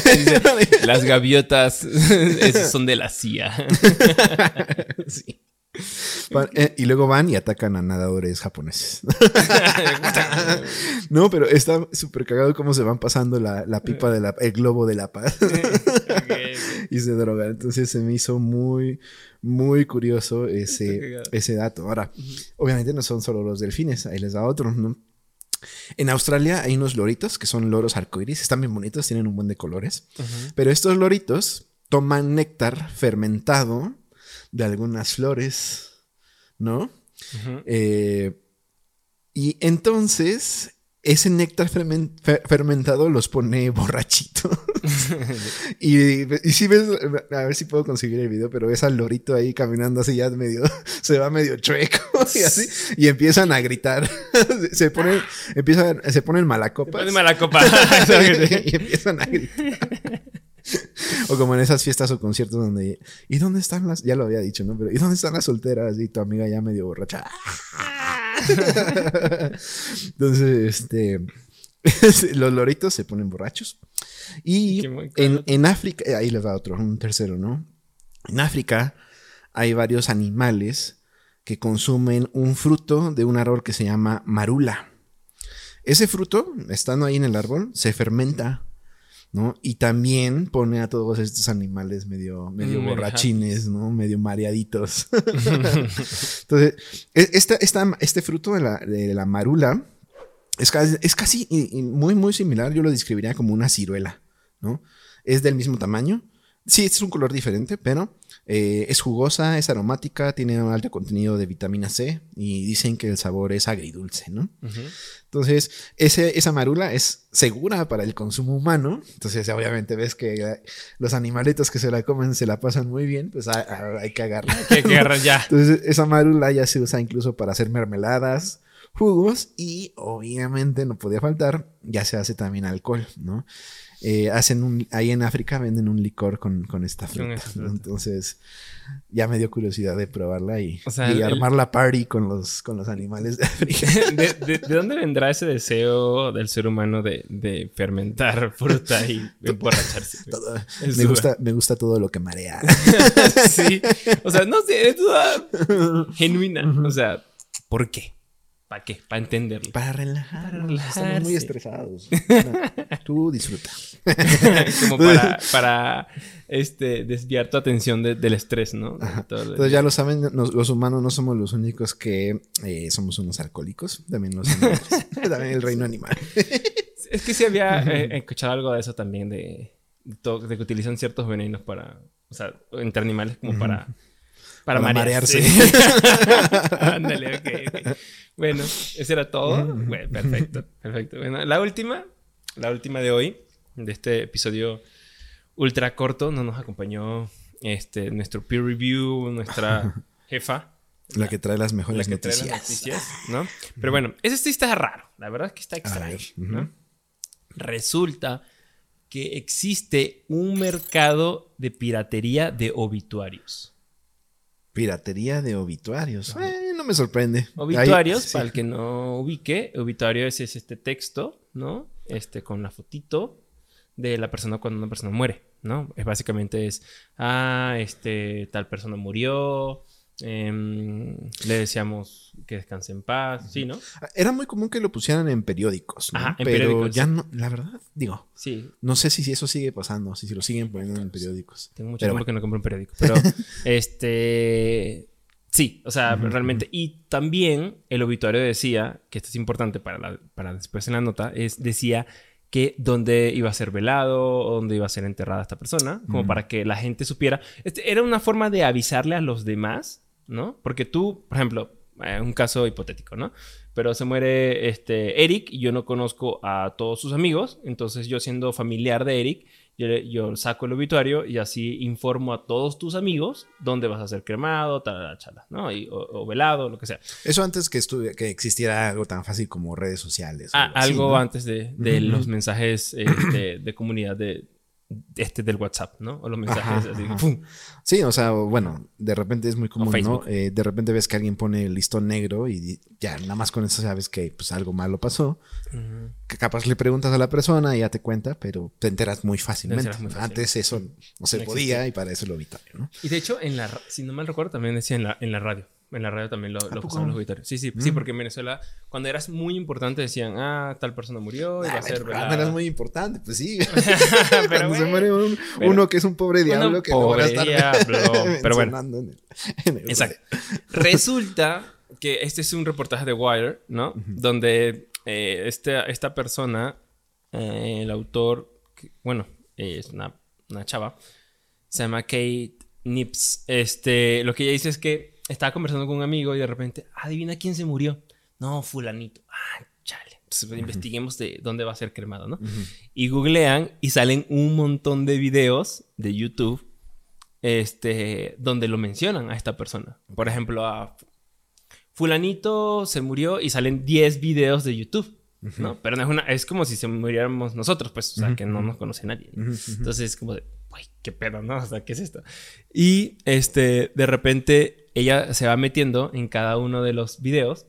Las gaviotas son de la CIA. Sí. Eh, y luego van y atacan a nadadores japoneses. no, pero está súper cagado cómo se van pasando la, la pipa de la, el globo de la paz y se drogan. Entonces se me hizo muy, muy curioso ese, ese dato. Ahora, obviamente no son solo los delfines, ahí les da otro, ¿no? En Australia hay unos loritos que son loros arcoíris, están bien bonitos, tienen un buen de colores. Pero estos loritos toman néctar fermentado de algunas flores, ¿no? Eh, y entonces ese néctar fermen- fer- fermentado los pone borrachitos. y, y si ves, a ver si puedo conseguir el video, pero ves al lorito ahí caminando así ya medio, se va medio chueco y así, y empiezan a gritar. se ponen, empiezan, se ponen malacopas. Ponme la copa. y empiezan a gritar. O como en esas fiestas o conciertos donde. ¿Y dónde están las.? Ya lo había dicho, ¿no? Pero ¿y dónde están las solteras? Y tu amiga ya medio borracha. Entonces, este. los loritos se ponen borrachos. Y en, en África. eh, Ahí les va otro, un tercero, ¿no? En África hay varios animales que consumen un fruto de un árbol que se llama marula. Ese fruto, estando ahí en el árbol, se fermenta, ¿no? Y también pone a todos estos animales medio, medio Mm, borrachines, ¿no? Medio mareaditos. Entonces, e- esta, esta- este fruto de la, de la marula es casi, es casi y- y muy, muy similar. Yo lo describiría como una ciruela, ¿no? Es del mismo tamaño. Sí, es un color diferente, pero eh, es jugosa, es aromática, tiene un alto contenido de vitamina C y dicen que el sabor es agridulce, ¿no? Ujú. Entonces, ese, esa marula es segura para el consumo humano. Entonces, obviamente ves que los animalitos que se la comen se la pasan muy bien, pues hay, hay que agarrar. Que, que agarrar ya. Entonces, esa marula ya se usa incluso para hacer mermeladas, jugos y obviamente no podía faltar, ya se hace también alcohol, ¿no? Eh, hacen un, ahí en África venden un licor con, con esta fruta. Entonces, ya me dio curiosidad de probarla y, O sea, y el- armar la party con los, con los animales de África. ¿De, de, de dónde vendrá ese deseo del ser humano de, de fermentar fruta y emborracharse? Todo- me, gusta, me gusta todo lo que marea. sí. O sea, no sé, es duda genuina. O sea, ¿por qué? ¿Para qué? Para entenderlo. Para relajar. Para Estamos muy estresados. No, tú disfruta. Como para, para este, desviar tu atención de- del estrés, ¿no? De el- Entonces ya lo saben, nos- los humanos no somos los únicos que eh, somos unos alcohólicos. También los animales. también el reino animal. Es que sí había eh, escuchado algo de eso también, de, de, to- de que utilizan ciertos venenos para, o sea, entre animales como para, para, Para marearse. Ándale, ok, ok. Bueno, eso era todo. Bueno, perfecto, perfecto. Bueno, la última, la última de hoy, de este episodio ultra corto, no nos acompañó este, nuestro peer review, nuestra jefa. La que trae las La mejores que trae noticias. las noticias, ¿no? Pero bueno, ese sí está raro. La verdad es que está extraño. Resulta que existe un mercado de piratería de obituarios. Piratería de obituarios. Me sorprende. Obituarios, Ahí- sí. para el que no ubique, obituario es, es este texto, ¿no? Este con la fotito de la persona cuando una persona muere, ¿no? Es básicamente es, ah, este, tal persona murió, em, le deseamos que descanse en paz, ¿sí, no? Era muy común que lo pusieran en periódicos. ¿no? Ajá, en Pero periódicos. ya no, la verdad, digo, Sí, no sé si eso sigue pasando, si se lo siguen poniendo en periódicos. Tengo mucho Pero tiempo que no compro un periódico. Pero, este. Sí, o sea, realmente. Y también el obituario decía, que esto es importante para, la- para después en la nota, es, decía que dónde iba a ser velado o dónde iba a ser enterrada esta persona, como para que la gente supiera. Este, era una forma de avisarle a los demás, ¿no? Porque tú, por ejemplo, eh, un caso hipotético, ¿no? Pero se muere este, Eric y yo no conozco a todos sus amigos, entonces yo siendo familiar de Eric, yo, saco el obituario y así informo a todos tus amigos dónde vas a ser cremado, tal, chala, ¿no? Y- o, o velado, lo que sea. Eso antes que, que existiera algo tan fácil como redes sociales. Ah, así, algo ¿no? antes de, de los mensajes este, de comunidad de, de este del WhatsApp, ¿no? O los mensajes Ajá, así, ajá. ¡pum! Sí, o sea, bueno, de repente es muy común, ¿no? Eh, de repente ves que alguien pone el listón negro y ya, nada más con eso sabes que pues algo malo pasó. Que capaz le preguntas a la persona y ya te cuenta, pero te enteras muy fácilmente. enteras muy fácil. Antes eso no se No podía existía. y para eso lo obituario, ¿no? Y de hecho, en la, si no mal recuerdo, también decía en la, en la radio. En la radio también lo, lo pasaban los obituarios. Sí, sí, sí, porque en Venezuela, cuando eras muy importante, decían, ah, tal persona murió y va Ah, a ser el programa velada. era muy importante, pues sí. Pero Cuando se muere un- pero- uno que es un pobre diablo que no van a pobre estar diablo, pero bueno. en el- en el- Exacto. Resulta que este es un reportaje de Wire, ¿no? Donde eh, este- esta persona, eh, el autor, que- bueno, eh, es una, una chava, se llama Kate Nips. Este, lo que ella dice es que estaba conversando con un amigo y de repente, adivina quién se murió. No, fulanito. Ah, chale. Pues, investiguemos de dónde va a ser cremado, ¿no? Y googlean y salen un montón de videos de YouTube este, donde lo mencionan a esta persona. Por ejemplo, a fulanito se murió y salen 10 videos de YouTube, ¿no? Pero no es, una, es como si se muriéramos nosotros, pues, o sea, que no nos conoce nadie. ¿no? Entonces es como de, uy, qué pedo, ¿no? O sea, ¿qué es esto? Y, este, de repente, ella se va metiendo en cada uno de los videos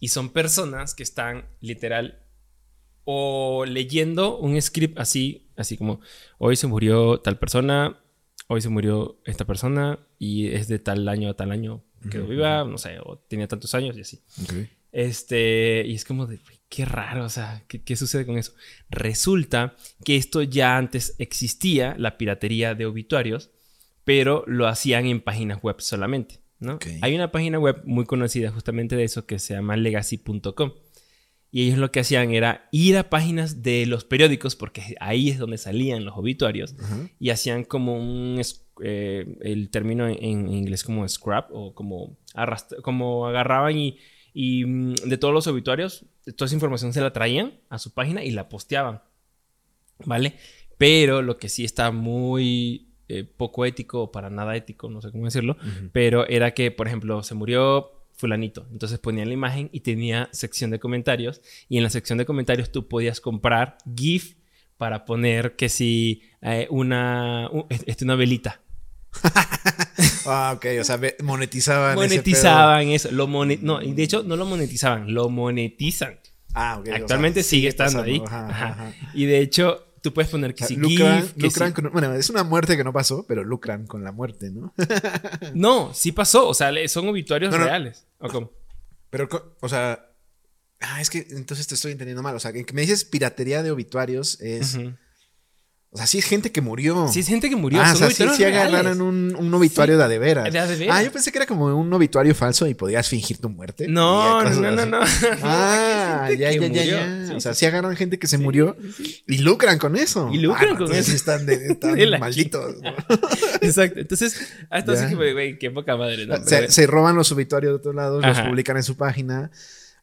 y son personas que están literal o leyendo un script así, así como, hoy se murió tal persona, hoy se murió esta persona y es de tal año a tal año quedó viva, no sé, o tenía tantos años y así. Ok. Este, y es como de, "Güey, qué raro, o sea, ¿qué, qué sucede con eso? Resulta que esto ya antes existía, la piratería de obituarios, pero lo hacían en páginas web solamente, ¿no? Ok. Hay una página web muy conocida justamente de eso que se llama legacy.com. Y ellos lo que hacían era ir a páginas de los periódicos, porque ahí es donde salían los obituarios, Ajá. y hacían como un, eh, el término en, en inglés como scrap, o como, como agarraban y, y, mm, de todos los obituarios, toda esa información se la traían a su página y la posteaban, ¿vale? Pero lo que sí está muy eh, poco ético, o para nada ético, no sé cómo decirlo, pero era que, por ejemplo, se murió fulanito. Entonces ponían la imagen y tenía sección de comentarios. Y en la sección de comentarios tú podías comprar GIF para poner que si eh, una, un- este, una velita. Ah, ok, o sea, ve- monetizaban. ese Monetizaban eso. Lo mone- no, y de hecho no lo monetizaban, lo monetizan. Ah, ok. o sea, Actualmente sigue estando pasando, ahí. ajá, Ajá. ajá. Y de hecho tú puedes poner que si lucran, que lucran si- con- bueno, es una muerte que no pasó, pero lucran con la muerte, ¿no? No, sí pasó. O sea, son obituarios No, no. reales. ¿O cómo? Pero, o sea, ah, es que entonces te estoy entendiendo mal. O sea, que me dices piratería de obituarios es. O sea, sí es gente que murió. Sí, es gente que murió. ah, o sea, sí, sí agarraron un, un obituario Sí, de a de veras. de a de veras. Ah, yo pensé que era como un obituario falso y podías fingir tu muerte. No, no, no, no, no. Ah, ya, ya, ya. O sea, Sí, agarran gente que se murió y lucran con eso. Y lucran Ah, con eso. están, de- están De malditos. Exacto. Entonces, hasta así que, güey, qué poca madre. ¿no? Se, se roban los obituarios de otros lados, los publican en su página.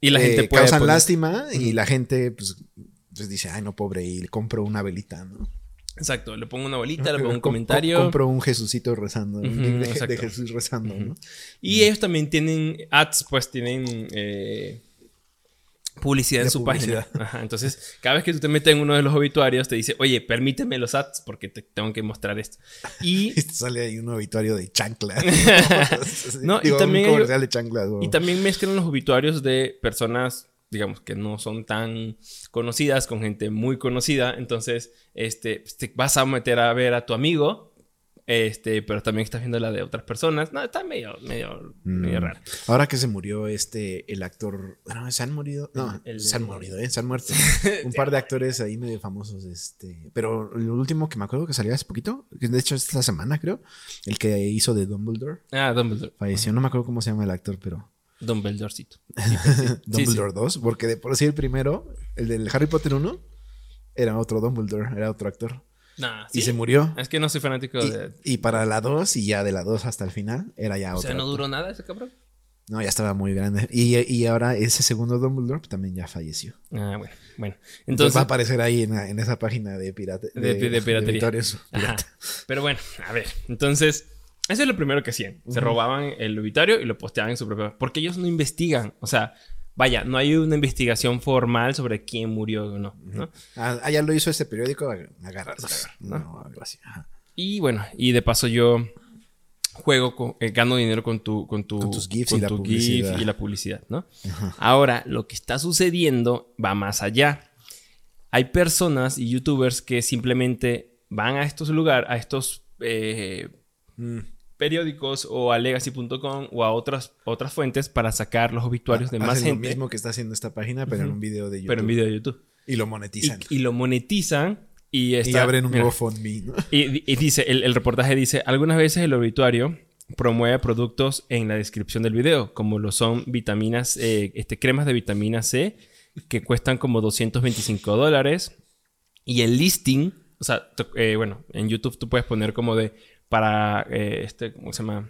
y la eh, gente puede causan poner- lástima y la gente pues, pues dice, ay, no, pobre, y le compro una velita, ¿no? Exacto. Le pongo una bolita, le pongo un Com- comentario. com- compro un Jesucito rezando, un Ujú, link de. Jesús rezando, ¿no? Y ellos también tienen ads, pues tienen eh, publicidad en su publicidad. página. Ajá, entonces, cada vez que tú te metes en uno de los obituarios, te dice, oye, permíteme los ads porque te tengo que mostrar esto. Y, Y sale ahí un obituario de chancla. No, y Digo, también un comercial de chanclas. o- y también mezclan los obituarios de personas, digamos, que no son tan conocidas con gente muy conocida. Entonces, este, pues, te vas a meter a ver a tu amigo este, pero también estás viendo la de otras personas. No, está medio, medio, medio Mm. raro. Ahora que se murió este, el actor. No, se han morido. No, El- se han morido, ¿eh? Se han muerto. Un par de actores ahí medio famosos. Este. Pero el último que me acuerdo que salió hace poquito, que de hecho esta semana creo, el que hizo de Dumbledore, Ah, Dumbledore. falleció. No me acuerdo cómo se llama el actor, pero. Dumbledorcito. Dumbledore 2, porque de por sí el primero, el del Harry Potter 1, era otro Dumbledore, era otro actor. Nah, Y se murió. Es que no soy fanático Y, de. y para la 2, y ya de la 2 hasta el final, era ya O otro. sea, no actor. duró nada ese cabrón. No, ya estaba muy grande. Y, y ahora ese segundo Dumbledore también ya falleció. Ah, bueno, bueno. Entonces, Entonces, va a aparecer ahí en, en esa página de, pirata, De- de piratería. obituarios. Ajá. Pero bueno, a ver. Entonces, eso es lo primero que hacían. Se robaban el obituario y lo posteaban en su propia. Porque ellos no investigan. O sea, vaya, no hay una investigación formal sobre quién murió o no. ¿no? Ah, ah, ya lo hizo este periódico, ag- agarra. ¿no? No, algo así. Ajá. Y bueno, y de paso yo juego, con, eh, gano dinero con tu, con tu, Con tus GIFs con y la tu publicidad. GIF y la publicidad, ¿no? Ahora, lo que está sucediendo va más allá. Hay personas y youtubers que simplemente van a estos lugares, a estos eh, Mm. Periódicos o a legacy.com o a otras, otras fuentes para sacar los obituarios de más gente, lo mismo que está haciendo esta página, pero en un video de YouTube. pero en video de YouTube. Y lo monetizan. y lo monetizan y, Y, está- abren un mira, GoFundMe, ¿no? y, y dice, el, el reportaje dice, algunas veces el obituario promueve productos en la descripción del video, como lo son vitaminas, eh, este, cremas de vitamina C, que cuestan como 225 dólares. Y el listing, o sea, eh, bueno, en YouTube tú puedes poner como de, para, eh, este, ¿cómo se llama?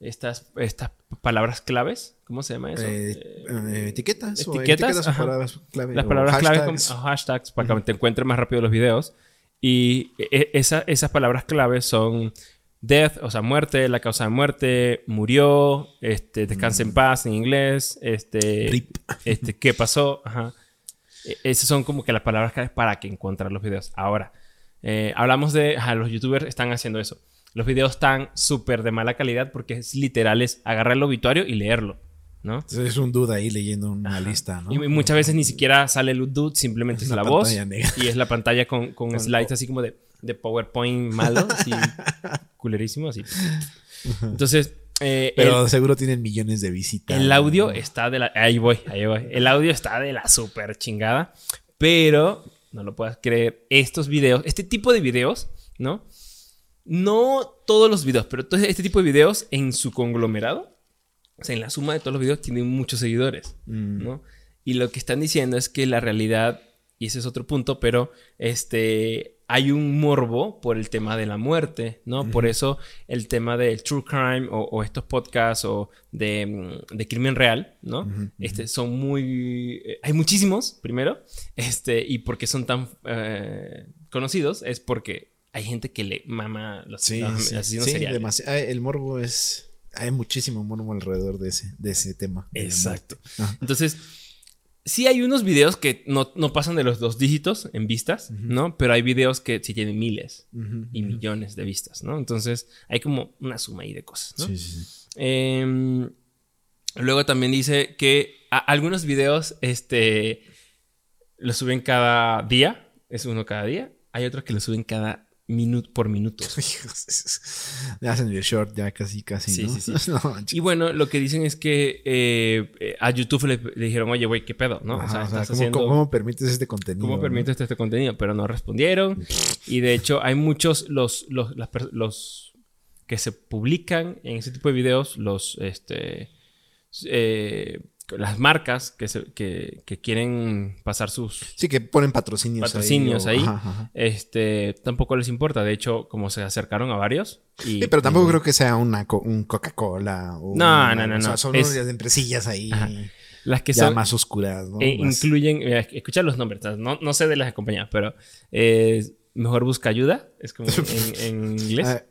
Estas, estas palabras claves, ¿cómo se llama eso? Eh, Eh, eh, etiquetas. o etiquetas, o palabras clave. las palabras claves hashtags. como hashtags para que te encuentres más rápido los videos. Y e- esa- esas palabras claves son death, o sea, muerte, la causa de muerte, murió, este, descansa en paz en inglés, este, RIP. este, qué pasó, ajá. E- Esas son como que las palabras claves para que encontrar los videos. Ahora, eh, hablamos de, ajá, los youtubers están haciendo eso. Los videos están súper de mala calidad porque es literal, es agarrar el obituario y leerlo, ¿no? Es un dude ahí leyendo una lista, ¿no? Y muchas veces ni siquiera sale el dude, simplemente es, Es la voz. negra. Y es la pantalla con, con slides así como de, de PowerPoint malo, así culerísimo, así. Entonces, eh, Pero seguro tienen millones de visitas. el, el audio ¿no? está de la... Ahí voy, ahí voy. El audio está de la super chingada. Pero, no lo puedas creer, estos videos, este tipo de videos, ¿no? No todos los videos, pero todo este tipo de videos en su conglomerado, o sea, en la suma de todos los videos, tienen muchos seguidores. Mm. ¿no? Y lo que están diciendo es que la realidad, y ese es otro punto, pero este, hay un morbo por el tema de la muerte, ¿no? Por eso el tema del true crime o, o estos podcasts o de, mm, de crimen real, ¿no? Este, son muy... eh, hay muchísimos, primero, este, y porque son tan eh, conocidos es porque hay gente que le mama los, Sí, sí, asesinos sí, seriales. El morbo es. Hay muchísimo morbo alrededor de ese, de ese tema. Exacto. Entonces, sí hay unos videos que no, no pasan de los dos dígitos en vistas, ¿no? Pero hay videos que sí tienen miles y millones de vistas, ¿no? Entonces, hay como una suma ahí de cosas, ¿no? Sí, sí, sí. Em, luego también dice que algunos videos, este, los suben cada día, es uno cada día. Hay otros que lo suben cada minuto por minuto. Ya hacen el short, ya casi, casi. Sí, ¿no? sí, sí. No. Y bueno, lo que dicen es que eh, eh, a YouTube le, le dijeron, oye, güey, ¿qué pedo? ¿no? Ajá, o sea, o sea, estás ¿cómo, haciendo... cómo- permites este contenido? ¿Cómo permites este contenido? Pero no respondieron. Y de hecho, hay muchos los, los, las los que se publican en ese tipo de videos, los este eh, las marcas que, se- que, que quieren pasar sus Sí, que ponen patrocinios, patrocinios ahí. ahí, o- ajá, ajá. este tampoco les importa. De hecho, como se acercaron a varios. Y, Sí, pero tampoco y- creo que sea una co- un Coca-Cola. o No, una- no, no, o sea, no. son Es- unas empresillas ahí. Ajá. las que ya son más oscuras, ¿no? Más- incluyen, escucha los nombres, no, no sé de las compañías, pero eh, mejor busca ayuda, es como en, en inglés.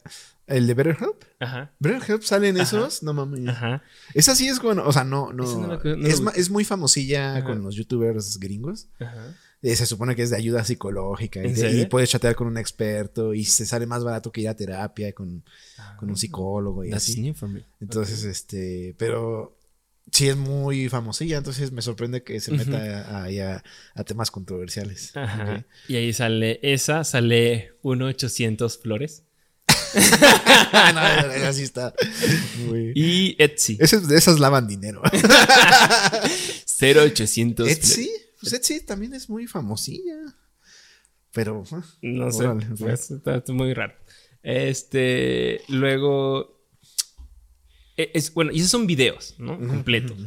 Ah, ¿El de BetterHelp? Ajá, ¿BetterHelp salen esos? No mames. ajá. Esa sí es bueno, o sea, no, no. Es, es muy famosilla Ajá. con los youtubers gringos. ajá. Eh, se supone que es de ayuda psicológica y, ¿En de- serio? y puedes chatear con un experto y se sale más barato que ir a terapia con, con un psicólogo y Ah, That's así. new for me. Entonces, este, pero sí es muy famosilla, entonces me sorprende que se meta a- ahí a, a temas controversiales. Ajá. Y ahí sale esa, sale 1-800 flores. no, así está. Muy... Y Etsy. Esas, esas lavan dinero. 0800. Etsy. Pues Etsy también es muy famosilla. Pero. ah, No sé. ok. pues, está, está muy raro. Este. Luego. e- Es, bueno, y esos son videos, ¿no? Completos.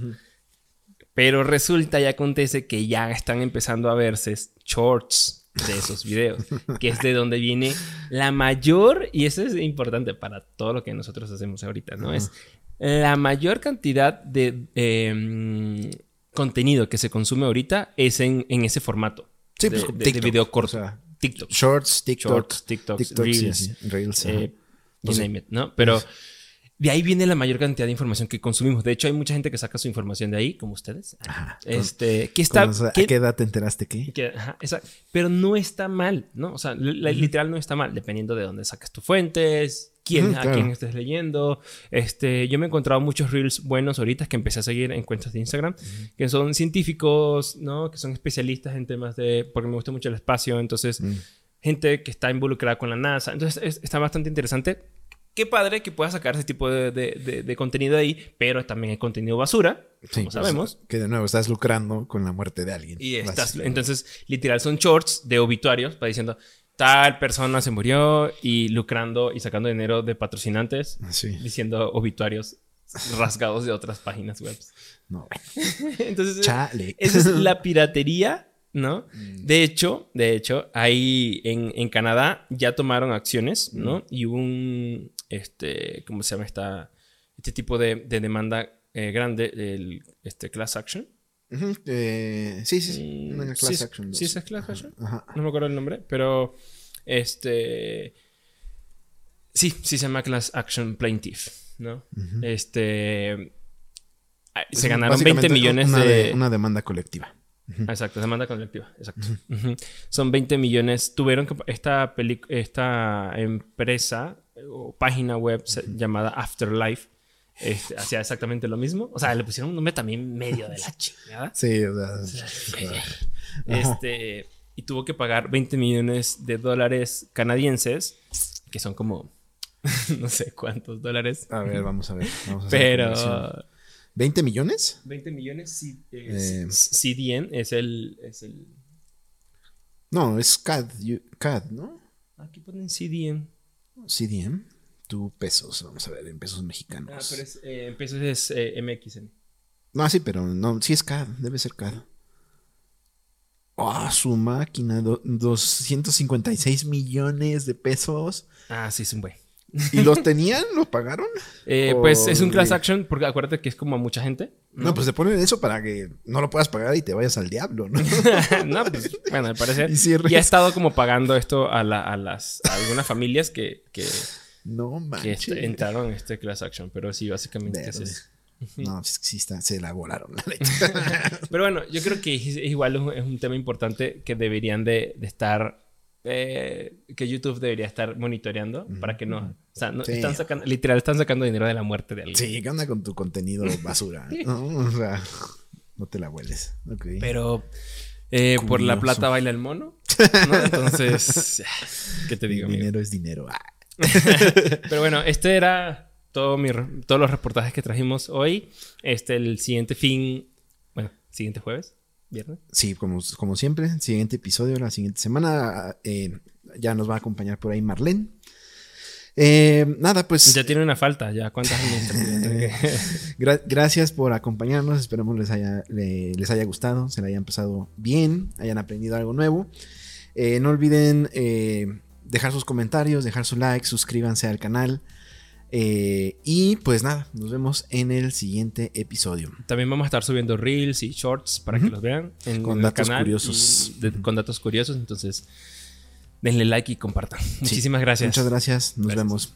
Pero resulta y acontece que ya están empezando a verse shorts de esos videos, que es de donde viene la mayor, y eso es importante para todo lo que nosotros hacemos ahorita, ¿no? Es la mayor cantidad de eh, contenido que se consume ahorita es en, en ese formato. Sí, de, pues, de- video o corto. sea, TikTok. Shorts, TikTok. Shorts, TikToks, Reels, Reels, eh, you Pues name it, ¿no? Pero de ahí viene la mayor cantidad de información que consumimos. De hecho, hay mucha gente que saca su información de ahí, como ustedes. Ajá. Este, que está... ¿A qué edad te enteraste que? que- ajá, esa- pero no está mal, ¿no? O sea, la- literal no está mal, dependiendo de dónde sacas tus fuentes, quién, a claro. quién estés leyendo. Este, yo me he encontrado muchos reels buenos ahorita que empecé a seguir en cuentas de Instagram, que son científicos, ¿no? Que son especialistas en temas de, porque me gusta mucho el espacio, entonces, Mm. gente que está involucrada con la NASA. Entonces, es- está bastante interesante. Qué padre que puedas sacar ese tipo de, de- de- de contenido ahí, pero también hay contenido basura, Sí, como pues, sabemos. Que de nuevo estás lucrando con la muerte de alguien. Y estás, entonces, literal, son shorts de obituarios, para diciendo, tal persona se murió y lucrando y sacando dinero de patrocinantes, Sí. diciendo obituarios rasgados de otras páginas web. No. Entonces, Chale. esa es la piratería, ¿no? Mm. De hecho, de hecho, ahí en, en Canadá ya tomaron acciones, ¿no? Mm. Y hubo un, este, ¿cómo se llama esta, este tipo de, de demanda eh, grande, el este, class action? Eh, sí, sí, sí. Mm, sí, class es- action. sí, dos. es class action. Ajá. No me acuerdo el nombre, pero este sí, sí se llama Class Action Plaintiff, ¿no? Este ah, se Es ganaron 20 básicamente millones una de, Una demanda colectiva. Exacto, demanda colectiva, exacto. Son 20 millones. Tuvieron que esta esta empresa o página web llamada Afterlife este, hacía exactamente lo mismo. O sea, le pusieron un nombre también medio de la chingada. Sí, o sea. Este, y tuvo que pagar 20 millones de dólares canadienses, que son como no sé cuántos dólares. A ver, vamos a ver. Vamos a. Pero ¿20 millones? 20 millones sí, Eh. CDN es el, es el No, es CAD, you- CAD, ¿no? aquí ponen CDN. CDM. Tu pesos, vamos a ver, en pesos Ah, mexicanos. pero es, eh, en pesos es eh, MXN. No, sí, pero no, sí es CAD, debe ser CAD. Ah, su máquina, do- 256 millones de pesos. Ah, sí, es un güey. ¿Y los tenían? ¿Los pagaron? Eh, pues es un class action, porque acuérdate que es como a mucha gente. No, pues te ponen eso para que no lo puedas pagar y te vayas al diablo, ¿no? no, pues, bueno, al parecer. Y si Y ha estado como pagando esto a, la- a las a algunas familias que, que, No que manches. entraron en este class action. Pero sí, básicamente es eso. No, pues sí está, se la volaron, la neta. Pero bueno, yo creo que es, es igual un- es un tema importante que deberían de, de estar. Eh, que YouTube debería estar monitoreando para que no. O sea, no- Sí. están sacando, literal, están sacando dinero de la muerte de alguien. Sí, ¿qué onda con tu contenido basura? No, o sea, no te la hueles. Pero eh, por la plata baila el mono. ¿no? Entonces, ¿qué te digo, amigo? dinero es dinero. Ah. Pero bueno, este era todo mi, todos los reportajes que trajimos hoy. Este, el siguiente fin, bueno, siguiente jueves, viernes. Sí, como, como siempre, siguiente episodio, la siguiente semana, eh, ya nos va a acompañar por ahí Marlene. Eh, nada, pues Ya tiene una falta, ya. ¿Cuántas gra- gracias por acompañarnos, esperamos les haya, le- les haya gustado, se la hayan pasado bien, hayan aprendido algo nuevo. Eh, no olviden eh, dejar sus comentarios, dejar su like, suscríbanse al canal. Eh, y pues nada, nos vemos en el siguiente episodio. También vamos a estar subiendo reels y shorts para que los vean en Con datos canal curiosos. de- con datos curiosos. Entonces, denle like y compartan. Muchísimas gracias. Muchas gracias, nos Gracias. vemos.